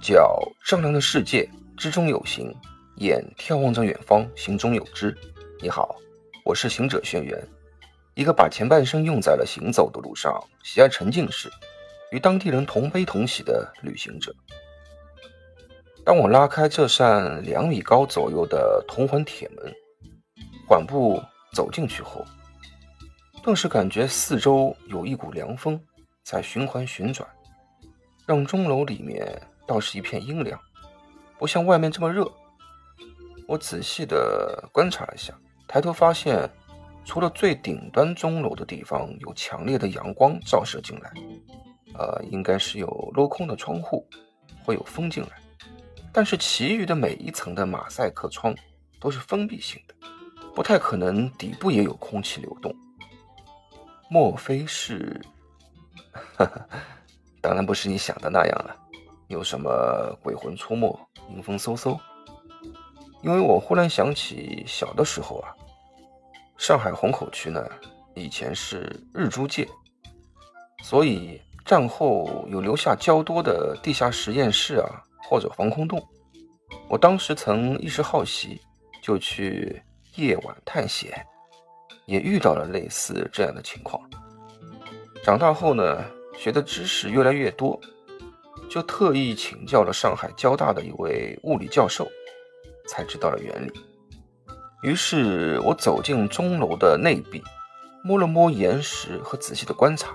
脚丈量的世界，之中有形；眼眺望着远方，行中有知。你好，我是行者轩辕，一个把前半生用在了行走的路上，喜爱沉浸式，与当地人同悲同喜的旅行者。当我拉开这扇两米高左右的铜环铁门，缓步走进去后，顿时感觉四周有一股凉风在循环旋转，让钟楼里面。倒是一片阴凉，不像外面这么热。我仔细的观察了一下，抬头发现，除了最顶端钟楼的地方有强烈的阳光照射进来，呃，应该是有镂空的窗户，会有风进来。但是其余的每一层的马赛克窗都是封闭性的，不太可能底部也有空气流动。莫非是？当然不是你想的那样了。有什么鬼魂出没、阴风嗖嗖？因为我忽然想起小的时候啊，上海虹口区呢，以前是日租界，所以战后有留下较多的地下实验室啊，或者防空洞。我当时曾一时好奇，就去夜晚探险，也遇到了类似这样的情况。长大后呢，学的知识越来越多。就特意请教了上海交大的一位物理教授，才知道了原理。于是我走进钟楼的内壁，摸了摸岩石和仔细的观察，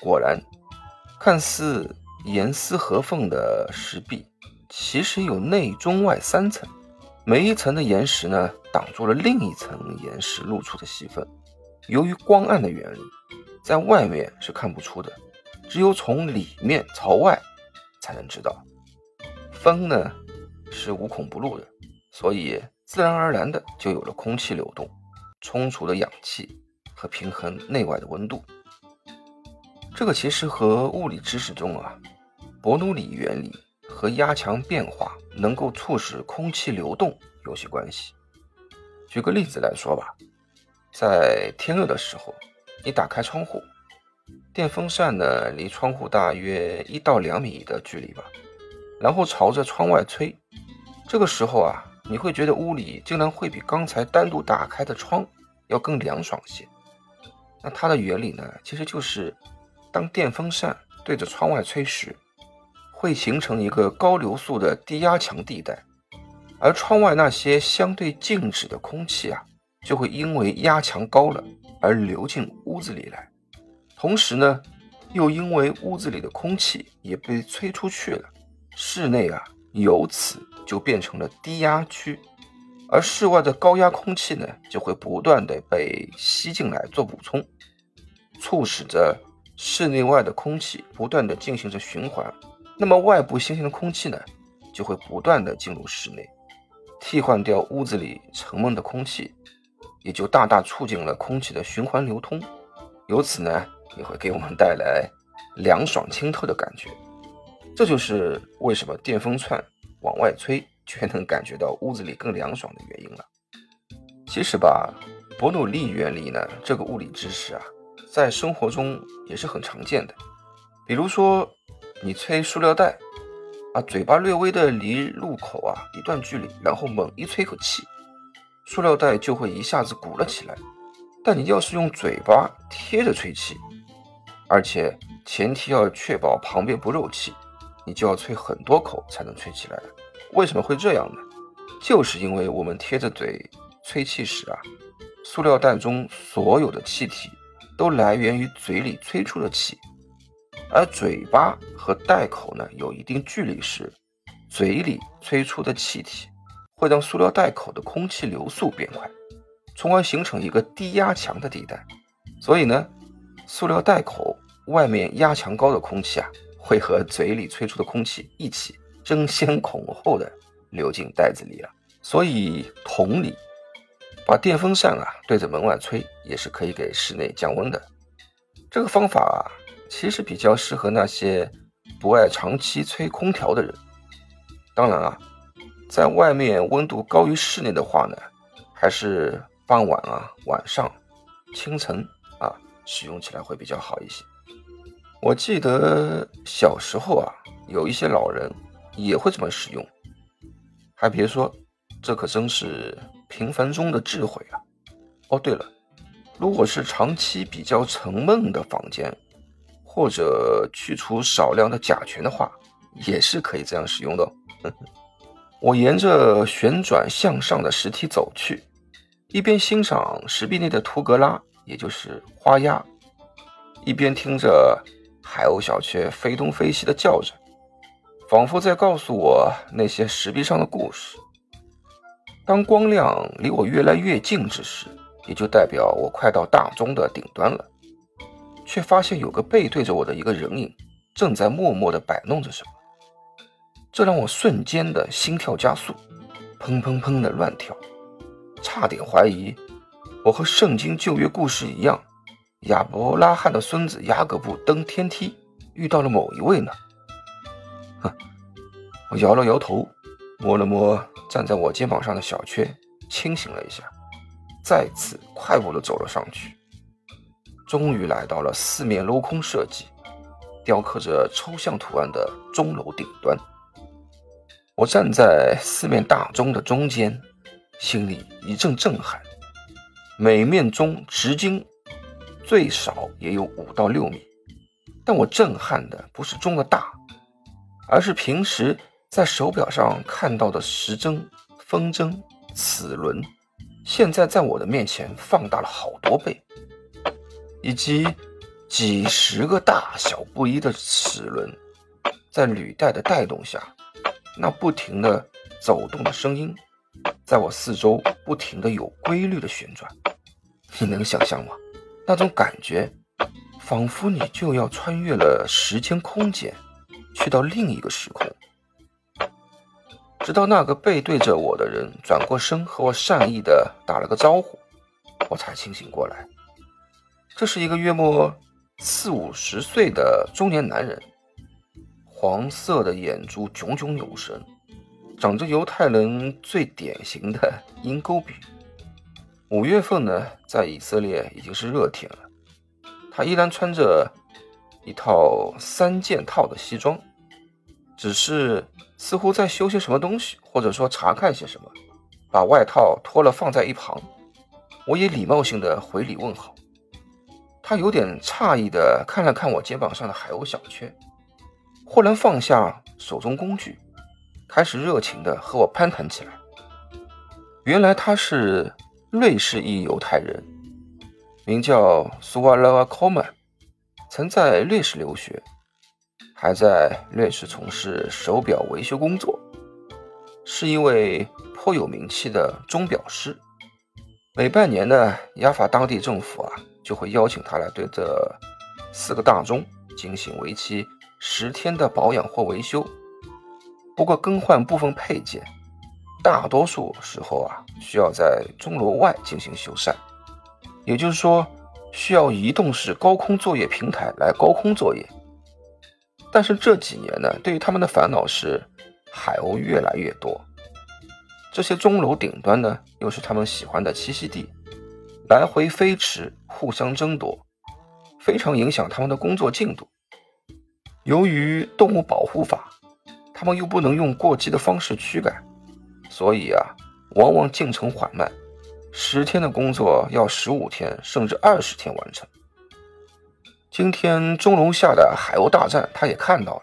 果然，看似严丝合缝的石壁，其实有内中外三层，每一层的岩石呢，挡住了另一层岩石露出的细缝。由于光暗的原理，在外面是看不出的。只有从里面朝外才能知道，风呢是无孔不入的，所以自然而然的就有了空气流动、充足的氧气和平衡内外的温度。这个其实和物理知识中啊伯努里原理和压强变化能够促使空气流动有些关系。举个例子来说吧，在天热的时候，你打开窗户。电风扇呢，离窗户大约一到两米的距离吧，然后朝着窗外吹。这个时候啊，你会觉得屋里竟然会比刚才单独打开的窗要更凉爽些。那它的原理呢，其实就是当电风扇对着窗外吹时，会形成一个高流速的低压强地带，而窗外那些相对静止的空气啊，就会因为压强高了而流进屋子里来。同时呢，又因为屋子里的空气也被吹出去了，室内啊由此就变成了低压区，而室外的高压空气呢就会不断的被吸进来做补充，促使着室内外的空气不断的进行着循环，那么外部新鲜的空气呢就会不断的进入室内，替换掉屋子里沉闷的空气，也就大大促进了空气的循环流通，由此呢。也会给我们带来凉爽清透的感觉，这就是为什么电风扇往外吹却能感觉到屋子里更凉爽的原因了。其实吧，伯努利原理呢，这个物理知识啊，在生活中也是很常见的。比如说，你吹塑料袋，啊，嘴巴略微的离入口啊一段距离，然后猛一吹口气，塑料袋就会一下子鼓了起来。但你要是用嘴巴贴着吹气，而且前提要确保旁边不漏气，你就要吹很多口才能吹起来。为什么会这样呢？就是因为我们贴着嘴吹气时啊，塑料袋中所有的气体都来源于嘴里吹出的气，而嘴巴和袋口呢有一定距离时，嘴里吹出的气体会让塑料袋口的空气流速变快，从而形成一个低压强的地带。所以呢，塑料袋口。外面压强高的空气啊，会和嘴里吹出的空气一起争先恐后的流进袋子里了。所以同理，把电风扇啊对着门外吹，也是可以给室内降温的。这个方法啊，其实比较适合那些不爱长期吹空调的人。当然啊，在外面温度高于室内的话呢，还是傍晚啊、晚上、清晨啊使用起来会比较好一些。我记得小时候啊，有一些老人也会这么使用。还别说，这可真是平凡中的智慧啊！哦，对了，如果是长期比较沉闷的房间，或者去除少量的甲醛的话，也是可以这样使用的。我沿着旋转向上的石梯走去，一边欣赏石壁内的图格拉，也就是花鸭，一边听着海鸥小雀飞东飞西的叫着，仿佛在告诉我那些石壁上的故事。当光亮离我越来越近之时，也就代表我快到大钟的顶端了，却发现有个背对着我的一个人影，正在默默地摆弄着什么。这让我瞬间的心跳加速，砰砰砰的乱跳，差点怀疑我和圣经旧约故事一样，亚伯拉罕的孙子雅各布登天梯遇到了某一位呢。哼，我摇了摇头，摸了摸站在我肩膀上的小雀，清醒了一下，再次快步的走了上去，终于来到了四面镂空设计、雕刻着抽象图案的钟楼顶端。我站在四面大钟的中间，心里一阵震撼。每面钟直径最少也有五到六米，但我震撼的不是钟的大，而是平时在手表上看到的时针、分针、齿轮，现在在我的面前放大了好多倍，以及几十个大小不一的齿轮，在履带的带动下。那不停的走动的声音，在我四周不停的有规律的旋转，你能想象吗？那种感觉，仿佛你就要穿越了时间空间，去到另一个时空。直到那个背对着我的人转过身和我善意的打了个招呼，我才清醒过来。这是一个约莫四五十岁的中年男人。黄色的眼珠炯炯有神，长着犹太人最典型的鹰钩鼻。五月份呢，在以色列已经是热天了，他依然穿着一套三件套的西装，只是似乎在修些什么东西，或者说查看些什么，把外套脱了放在一旁。我也礼貌性的回礼问好。他有点诧异的看了看我肩膀上的海鸥小圈。忽然放下手中工具，开始热情地和我攀谈起来。原来他是瑞士裔犹太人，名叫苏瓦拉瓦科曼，曾在瑞士留学，还在瑞士从事手表维修工作，是一位颇有名气的钟表师。每半年呢，雅法当地政府啊就会邀请他来对这四个大钟进行为期。十天的保养或维修，不过更换部分配件，大多数时候啊需要在钟楼外进行修缮，也就是说需要移动式高空作业平台来高空作业。但是这几年呢，对于他们的烦恼是海鸥越来越多，这些钟楼顶端呢又是他们喜欢的栖息地，来回飞驰，互相争夺，非常影响他们的工作进度。由于动物保护法，他们又不能用过激的方式驱赶，所以啊，往往进程缓慢，十天的工作要十五天甚至二十天完成。今天钟楼下的海鸥大战，他也看到了，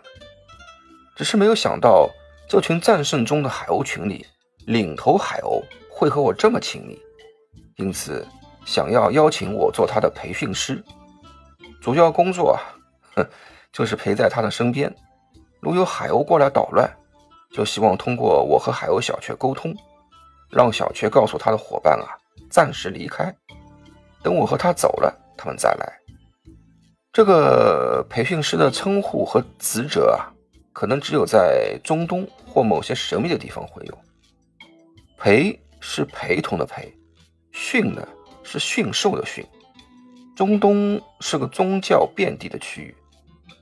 只是没有想到这群战胜中的海鸥群里，领头海鸥会和我这么亲密，因此想要邀请我做他的培训师，主要工作啊，哼。就是陪在他的身边，如有海鸥过来捣乱，就希望通过我和海鸥小雀沟通，让小雀告诉他的伙伴啊，暂时离开，等我和他走了，他们再来。这个培训师的称呼和职责啊，可能只有在中东或某些神秘的地方会有。陪是陪同的陪，训呢是驯兽的驯。中东是个宗教遍地的区域。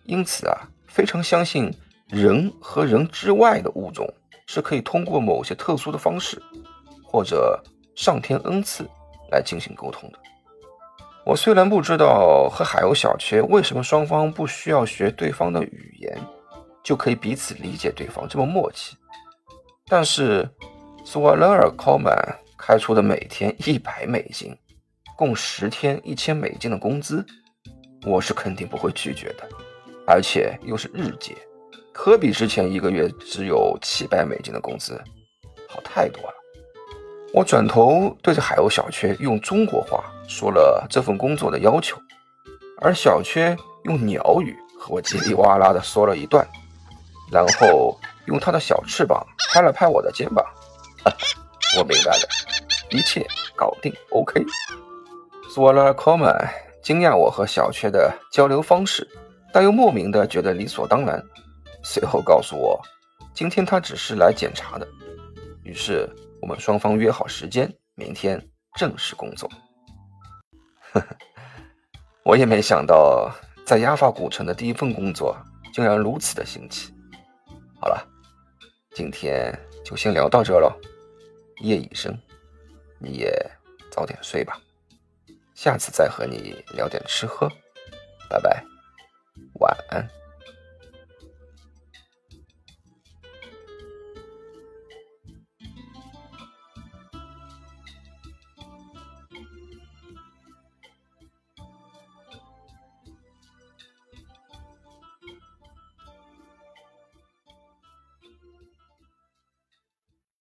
因此啊，非常相信人和人之外的物种是可以通过某些特殊的方式，或者上天恩赐来进行沟通的。我虽然不知道和海鸥小雀为什么双方不需要学对方的语言，就可以彼此理解对方，这么默契。但是苏瓦勒尔·考曼开出的每天一百美金，共十天一千美金的工资，我是肯定不会拒绝的，而且又是日结。科比之前一个月只有七百美金的工资，好太多了。我转头对着海鸥小缺用中国话说了这份工作的要求，而小缺用鸟语和我叽里哇啦的说了一段，然后用他的小翅膀拍了拍我的肩膀。我明白了，一切搞定，OK。索拉科曼惊讶我和小缺的交流方式，但又莫名的觉得理所当然。随后告诉我，今天他只是来检查的。于是我们双方约好时间，明天正式工作。呵呵，我也没想到，在亚法古城的第一份工作竟然如此的新奇。好了，今天就先聊到这喽。夜已深，你也早点睡吧。下次再和你聊点吃喝。拜拜，晚安。